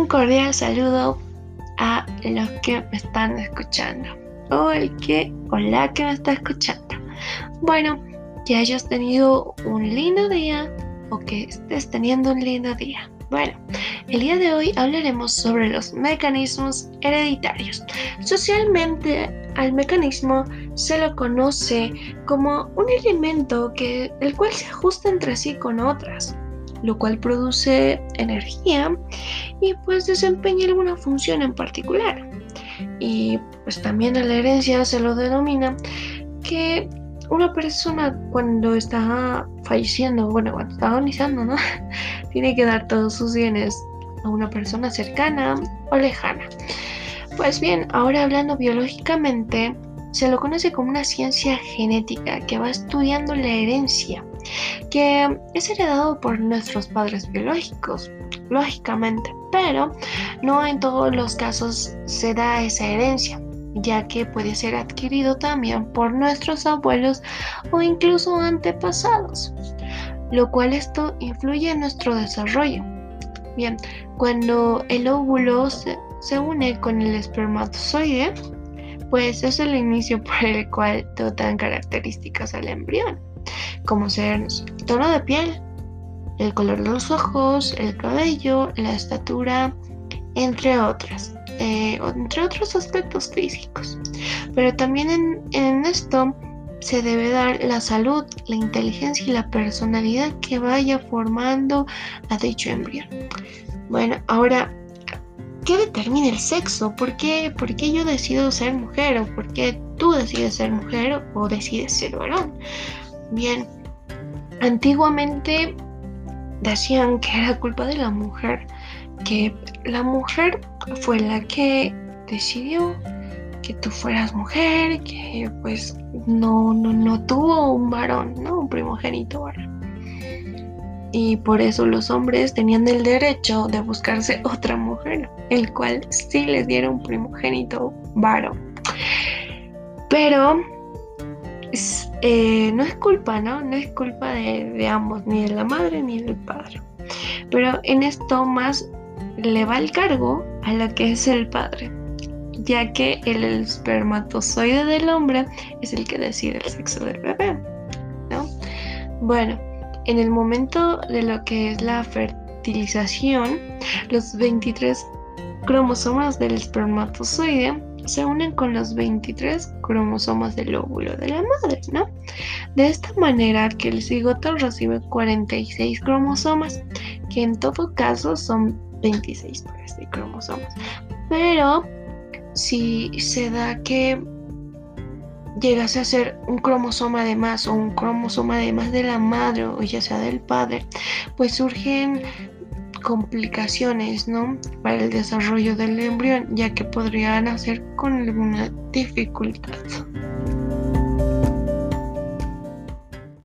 un cordial saludo a los que me están escuchando o el que o la que me está escuchando. Bueno, que hayas tenido un lindo día o que estés teniendo un lindo día. Bueno, el día de hoy hablaremos sobre los mecanismos hereditarios. Socialmente, al mecanismo se lo conoce como un elemento que, el cual se ajusta entre sí con otras, lo cual produce energía y pues desempeña alguna función en particular. Y pues también a la herencia se lo denomina que una persona cuando está falleciendo, bueno, cuando está agonizando, ¿no? Tiene que dar todos sus bienes a una persona cercana o lejana. Pues bien, ahora hablando biológicamente, se lo conoce como una ciencia genética que va estudiando la herencia, que es heredado por nuestros padres biológicos, lógicamente, pero no en todos los casos se da esa herencia ya que puede ser adquirido también por nuestros abuelos o incluso antepasados, lo cual esto influye en nuestro desarrollo. Bien, cuando el óvulo se, une con el espermatozoide, pues es el inicio por el cual dotan características al embrión, como ser tono de piel, el color de los ojos, el cabello, la estatura, entre otras. Eh, entre otros aspectos físicos. Pero también en, en esto se debe dar la salud, la inteligencia y la personalidad que vaya formando a dicho embrión. Bueno, ahora, ¿qué determina el sexo? ¿Por qué, ¿Por qué yo decido ser mujer? ¿O por qué tú decides ser mujer o decides ser varón? Bien, antiguamente decían que era culpa de la mujer que la mujer fue la que decidió que tú fueras mujer, que pues no, no, no tuvo un varón, ¿no? Un primogénito varón. Y por eso los hombres tenían el derecho de buscarse otra mujer, el cual sí les diera un primogénito varón. Pero eh, no es culpa, ¿no? No es culpa de, de ambos, ni de la madre ni del padre. Pero en esto más le va el cargo a lo que es el padre, ya que el espermatozoide del hombre es el que decide el sexo del bebé, ¿no? Bueno, en el momento de lo que es la fertilización, los 23 cromosomas del espermatozoide se unen con los 23 cromosomas del óvulo de la madre, ¿no? De esta manera que el cigoto recibe 46 cromosomas, que en todo caso son 26 pares de cromosomas. Pero si se da que llegase a ser un cromosoma de más o un cromosoma de más de la madre o ya sea del padre, pues surgen complicaciones, ¿no? Para el desarrollo del embrión, ya que podrían hacer con alguna dificultad.